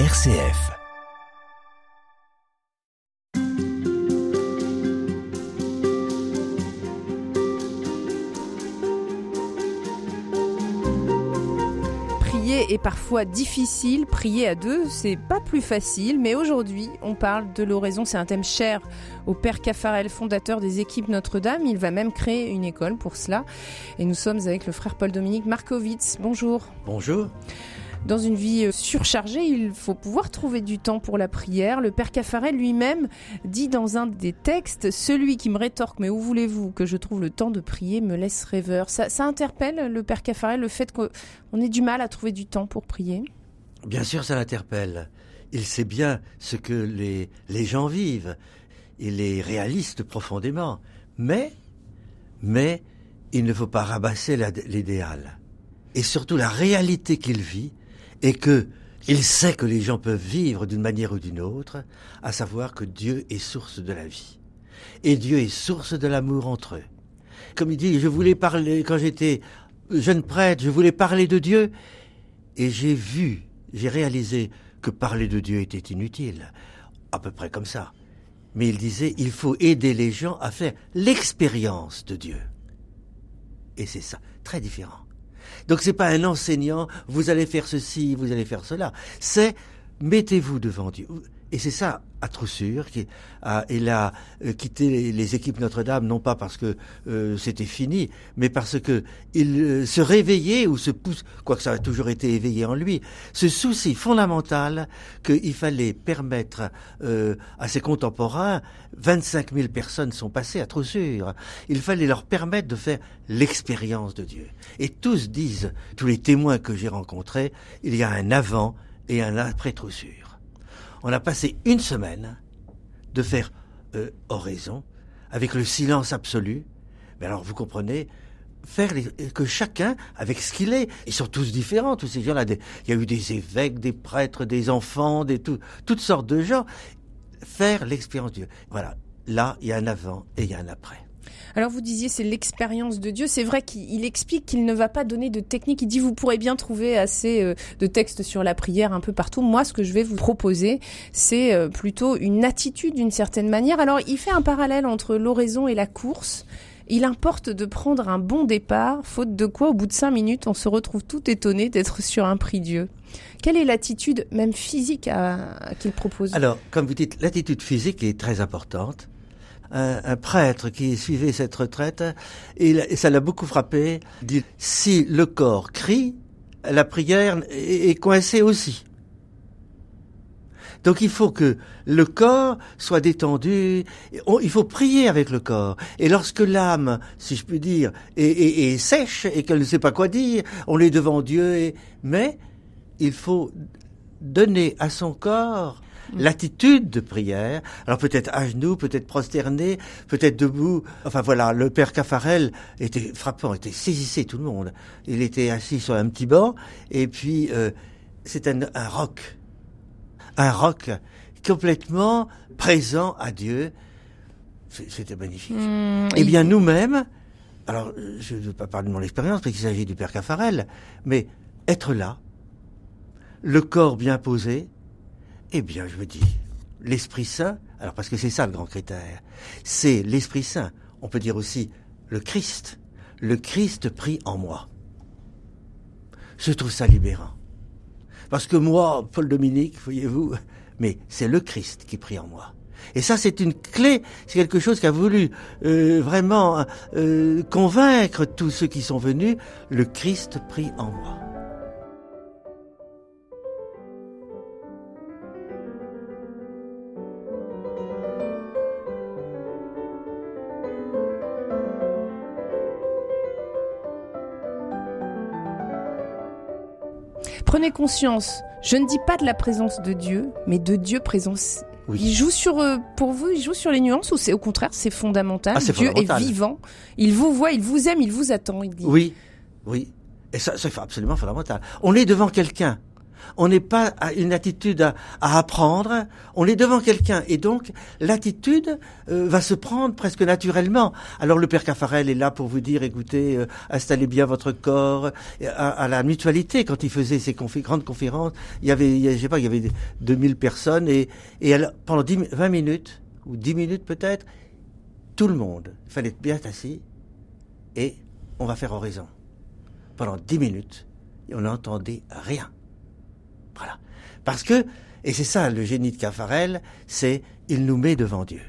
RCF. Prier est parfois difficile, prier à deux, c'est pas plus facile, mais aujourd'hui, on parle de l'oraison, c'est un thème cher au père Caffarel, fondateur des équipes Notre-Dame. Il va même créer une école pour cela. Et nous sommes avec le frère Paul-Dominique Markovitz. Bonjour. Bonjour. Dans une vie euh, surchargée, il faut pouvoir trouver du temps pour la prière. Le père Caffarel lui-même dit dans un des textes Celui qui me rétorque, mais où voulez-vous que je trouve le temps de prier, me laisse rêveur. Ça, interpelle le père Caffarel, le fait qu'on ait du mal à trouver du temps pour prier? Bien sûr, ça l'interpelle. Il sait bien ce que les, les gens vivent. Il est réaliste profondément. Mais, mais, il ne faut pas rabasser l'idéal. Et surtout la réalité qu'il vit, et que il sait que les gens peuvent vivre d'une manière ou d'une autre, à savoir que Dieu est source de la vie. Et Dieu est source de l'amour entre eux. Comme il dit, je voulais parler, quand j'étais jeune prêtre, je voulais parler de Dieu, et j'ai vu, j'ai réalisé que parler de Dieu était inutile. À peu près comme ça. Mais il disait, il faut aider les gens à faire l'expérience de Dieu. Et c'est ça, très différent. Donc c'est pas un enseignant, vous allez faire ceci, vous allez faire cela. C'est mettez-vous devant Dieu. Et c'est ça, à Troussure, qui a, il a euh, quitté les équipes Notre-Dame, non pas parce que euh, c'était fini, mais parce que il euh, se réveillait ou se pousse, quoique ça a toujours été éveillé en lui, ce souci fondamental qu'il fallait permettre à ses contemporains, 25 000 personnes sont passées à Troussure, il fallait leur permettre de faire l'expérience de Dieu. Et tous disent, tous les témoins que j'ai rencontrés, il y a un avant et un après Troussure on a passé une semaine de faire euh, oraison avec le silence absolu. Mais alors, vous comprenez, faire que chacun, avec ce qu'il est, ils sont tous différents, tous ces gens-là. Il y a eu des évêques, des prêtres, des enfants, des toutes sortes de gens. Faire l'expérience de Dieu. Voilà. Là, il y a un avant et il y a un après. Alors vous disiez c'est l'expérience de Dieu. C'est vrai qu'il explique qu'il ne va pas donner de technique. Il dit vous pourrez bien trouver assez euh, de textes sur la prière un peu partout. Moi ce que je vais vous proposer c'est euh, plutôt une attitude d'une certaine manière. Alors il fait un parallèle entre l'oraison et la course. Il importe de prendre un bon départ, faute de quoi, au bout de cinq minutes, on se retrouve tout étonné d'être sur un prix Dieu. Quelle est l'attitude, même physique, qu'il propose? Alors, comme vous dites, l'attitude physique est très importante un, prêtre qui suivait cette retraite, et, ça l'a beaucoup frappé, dit, si le corps crie, la prière est, coincée aussi. Donc il faut que le corps soit détendu, il faut prier avec le corps. Et lorsque l'âme, si je puis dire, est, sèche et qu'elle ne sait pas quoi dire, on est devant Dieu, mais il faut donner à son corps l'attitude de prière. Alors peut-être à genoux, peut-être prosterné, peut-être debout. Enfin voilà, le père Caffarel était frappant, était saisissé tout le monde. Il était assis sur un petit banc et puis euh, c'est un, un roc, un roc complètement présent à Dieu. C'était magnifique. Mmh, eh bien nous-mêmes, alors je ne veux pas parler de mon expérience parce qu'il s'agit du père Caffarel, mais être là, le corps bien posé, eh bien, je me dis, l'Esprit Saint, alors parce que c'est ça le grand critère, c'est l'Esprit Saint. On peut dire aussi le Christ. Le Christ prie en moi. Je trouve ça libérant. Parce que moi, Paul Dominique, voyez-vous, mais c'est le Christ qui prie en moi. Et ça, c'est une clé, c'est quelque chose qui a voulu euh, vraiment euh, convaincre tous ceux qui sont venus. Le Christ prie en moi. Prenez conscience, je ne dis pas de la présence de Dieu, mais de Dieu présence. Il joue sur, euh, pour vous, il joue sur les nuances ou c'est au contraire, c'est fondamental? Ah, Dieu est vivant. Il vous voit, il vous aime, il vous attend. Il dit. Oui, oui. Et ça, c'est absolument fondamental. On est devant quelqu'un. On n'est pas à une attitude à, apprendre. On est devant quelqu'un et donc l'attitude euh, va se prendre presque naturellement. Alors le père Caffarel est là pour vous dire, écoutez, euh, installez bien votre corps. À, la mutualité, quand il faisait ses grandes conférences, il y avait, je sais pas, il y avait 2000 personnes et, et pendant 10, 20 minutes ou 10 minutes peut-être, tout le monde, il fallait être bien assis et on va faire oraison. Pendant 10 minutes, on n'entendait rien. Voilà. Parce que, et c'est ça le génie de Caffarel, c'est il nous met devant Dieu.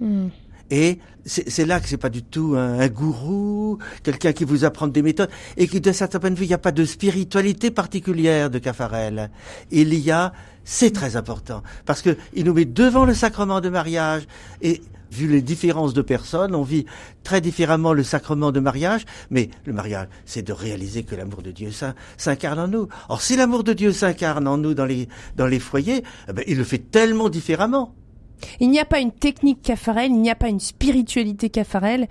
Hmm. Et c'est là que c'est pas du tout un, gourou, quelqu'un qui vous apprend des méthodes, et qui, de certains point de vue, il n'y a pas de spiritualité particulière de Caffarel. Il y a, c'est très important, parce que il nous met devant le sacrement de mariage, et vu les différences de personnes, on vit très différemment le sacrement de mariage, mais le mariage, c'est de réaliser que l'amour de Dieu s'incarne en nous. Or, si l'amour de Dieu s'incarne en nous dans les, dans les foyers, eh ben, il le fait tellement différemment. Il n'y a pas une technique Caffarel, il n'y a pas une spiritualité Caffarel.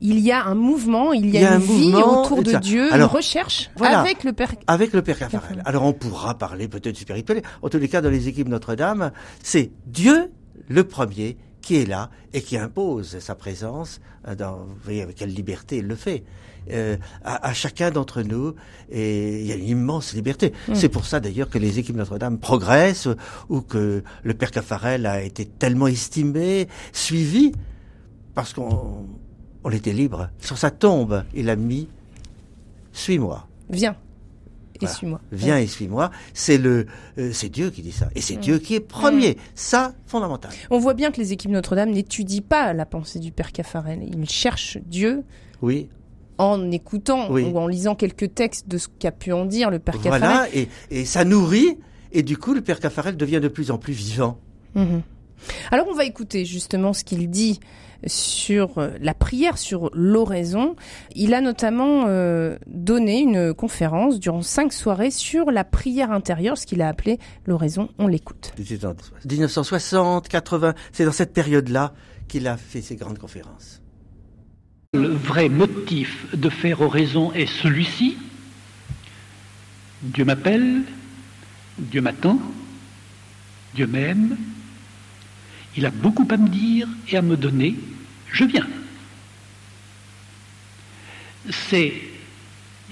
Il y a un mouvement, il y a, une vie autour de Dieu, une recherche avec le Père. Avec le Père Caffarel. Alors on pourra parler peut-être de spiritualité. En tous les cas, dans les équipes Notre-Dame, c'est Dieu le premier qui est là et qui impose sa présence. Euh, dans, vous voyez avec quelle liberté il le fait. Euh, à, chacun d'entre nous et il y a une immense liberté. Mm. C'est pour ça d'ailleurs que les équipes Notre-Dame progressent ou que le père Caffarel a été tellement estimé, suivi, parce qu'on on était libre. Sur sa tombe, il a mis Suis-moi. Viens. Et suis-moi. Viens et suis-moi. C'est le, euh, c'est Dieu qui dit ça. Et c'est mm. Dieu qui est premier. Mm. Ça, fondamental. On voit bien que les équipes Notre-Dame n'étudient pas la pensée du Père Caffarel. Ils cherchent Dieu. Oui en écoutant ou en lisant quelques textes de ce qu'a pu en dire le père Caffarel. Voilà, et, ça nourrit, et du coup, le père Caffarel devient de plus en plus vivant. Mhm. Alors, on va écouter justement ce qu'il dit sur euh, la prière, sur l'oraison. Il a notamment euh, donné une conférence durant cinq soirées sur la prière intérieure, ce qu'il a appelé l'oraison. On l'écoute. 1960, 80, c'est dans cette période-là qu'il a fait ses grandes conférences. Le vrai motif de faire oraison est celui-ci. Dieu m'appelle, Dieu m'attend, Dieu m'aime, il a beaucoup à me dire et à me donner, je viens. C'est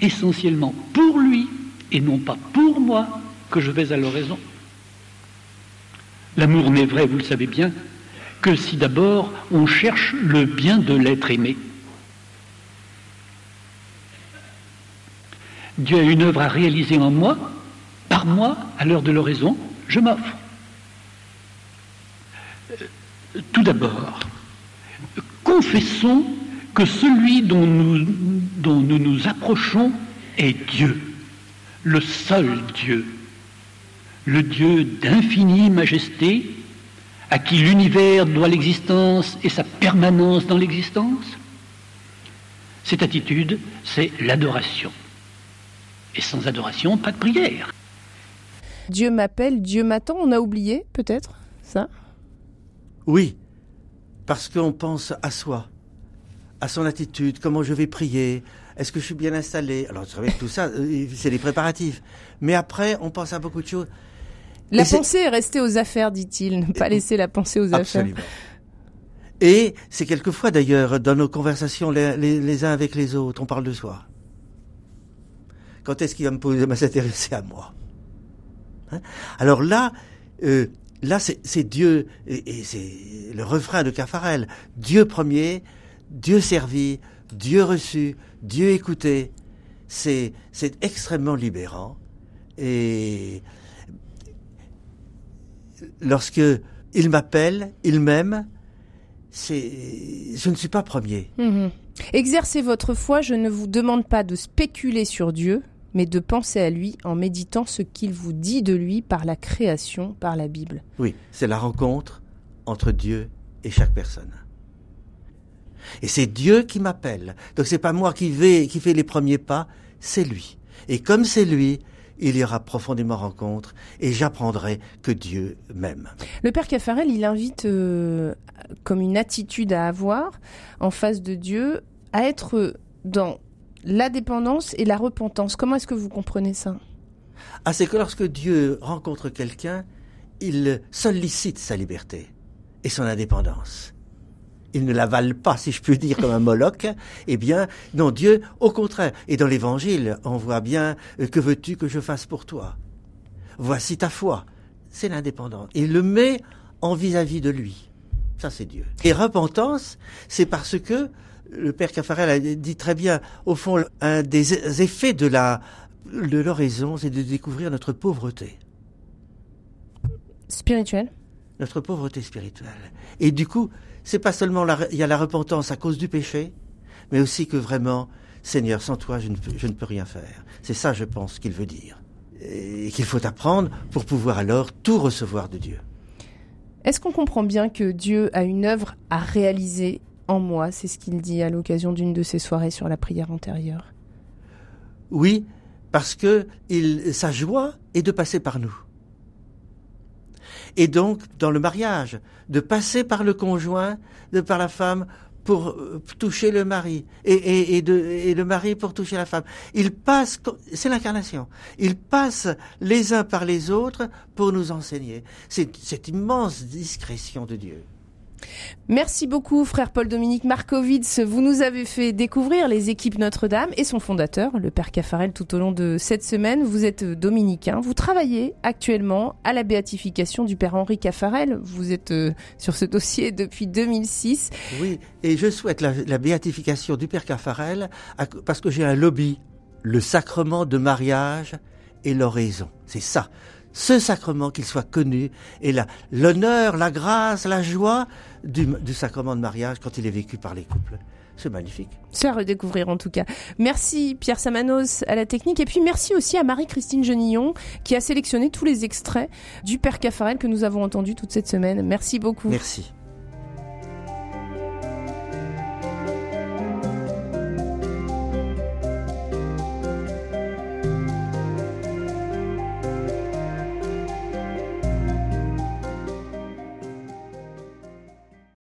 essentiellement pour lui et non pas pour moi que je vais à l'oraison. L'amour n'est vrai, vous le savez bien, que si d'abord on cherche le bien de l'être aimé. Dieu a une œuvre à réaliser en moi, par moi, à l'heure de l'oraison, je m'offre. Euh, tout d'abord, confessons que celui dont nous, dont nous nous approchons est Dieu, le seul Dieu, le Dieu d'infinie majesté, à qui l'univers doit l'existence et sa permanence dans l'existence. Cette attitude, c'est l'adoration. Et sans adoration, pas de prière. Dieu m'appelle, Dieu m'attend, on a oublié peut-être ça? Oui, parce qu'on pense à soi, à son attitude, comment je vais prier, est-ce que je suis bien installé? Alors, tout ça, euh, c'est les préparatifs. Mais après, on pense à beaucoup de choses. La pensée est... restée aux affaires, dit-il, ne pas laisser la pensée aux Absolument. affaires. Et c'est quelquefois d'ailleurs dans nos conversations les, uns avec les autres, on parle de soi. Quand est-ce qu'il va me s'intéresser à moi? Hein? Alors là, euh, là c'est Dieu, et, c'est le refrain de Caffarel. Dieu premier, Dieu servi, Dieu reçu, Dieu écouté. C'est extrêmement libérant. Et lorsque il m'appelle, il m'aime, je ne suis pas premier. Mmh Exercez votre foi, je ne vous demande pas de spéculer sur Dieu, mais de penser à lui en méditant ce qu'il vous dit de lui par la création, par la Bible. Oui, c'est la rencontre entre Dieu et chaque personne. Et c'est Dieu qui m'appelle. Donc c'est pas moi qui vais, qui fait les premiers pas, c'est lui. Et comme c'est lui, il y aura profondément rencontre et j'apprendrai que Dieu m'aime. Le Père Caffarel, il invite euh, comme une attitude à avoir en face de Dieu à être dans la dépendance et la repentance. Comment est-ce que vous comprenez ça? Ah, c'est que lorsque Dieu rencontre quelqu'un, il sollicite sa liberté et son indépendance. Il ne l'avale pas, si je puis dire, comme un Moloch. Eh bien, non, Dieu, au contraire. Et dans l'Évangile, on voit bien euh, que veux-tu que je fasse pour toi? Voici ta foi. C'est l'indépendance. Il le met en vis-à-vis de lui. Ça, c'est Dieu. Et repentance, c'est parce que le père Caffarel a dit très bien, au fond, un des effets de la de l'oraison, c'est de découvrir notre pauvreté. Spirituelle Notre pauvreté spirituelle. Et du coup, c'est pas seulement il y a la repentance à cause du péché, mais aussi que vraiment, Seigneur, sans toi, je ne peux, je ne peux rien faire. C'est ça, je pense, qu'il veut dire. Et qu'il faut apprendre pour pouvoir alors tout recevoir de Dieu. Est-ce qu'on comprend bien que Dieu a une œuvre à réaliser en moi C'est ce qu'il dit à l'occasion d'une de ses soirées sur la prière antérieure. Oui, parce que il, sa joie est de passer par nous. Et donc, dans le mariage, de passer par le conjoint, de par la femme, pour euh, toucher le mari et, le mari pour toucher la femme. Ils passent, c'est l'incarnation. Ils passent les uns par les autres pour nous enseigner. C'est cette immense discrétion de Dieu. Merci beaucoup, frère Paul-Dominique Markovitz. Vous nous avez fait découvrir les équipes Notre-Dame et son fondateur, le père Caffarel, tout au long de cette semaine. Vous êtes dominicain. Vous travaillez actuellement à la béatification du père Henri Caffarel. Vous êtes euh, sur ce dossier depuis 2006. Oui, et je souhaite la, la béatification du père Caffarel parce que j'ai un lobby, le sacrement de mariage et l'oraison. C'est ça ce sacrement, qu'il soit connu, et l'honneur, la grâce, la joie du, sacrement de mariage quand il est vécu par les couples. C'est magnifique. C'est à redécouvrir en tout cas. Merci Pierre Samanos à la technique et puis merci aussi à Marie-Christine Genillon qui a sélectionné tous les extraits du Père Caffarel que nous avons entendu toute cette semaine. Merci beaucoup. Merci.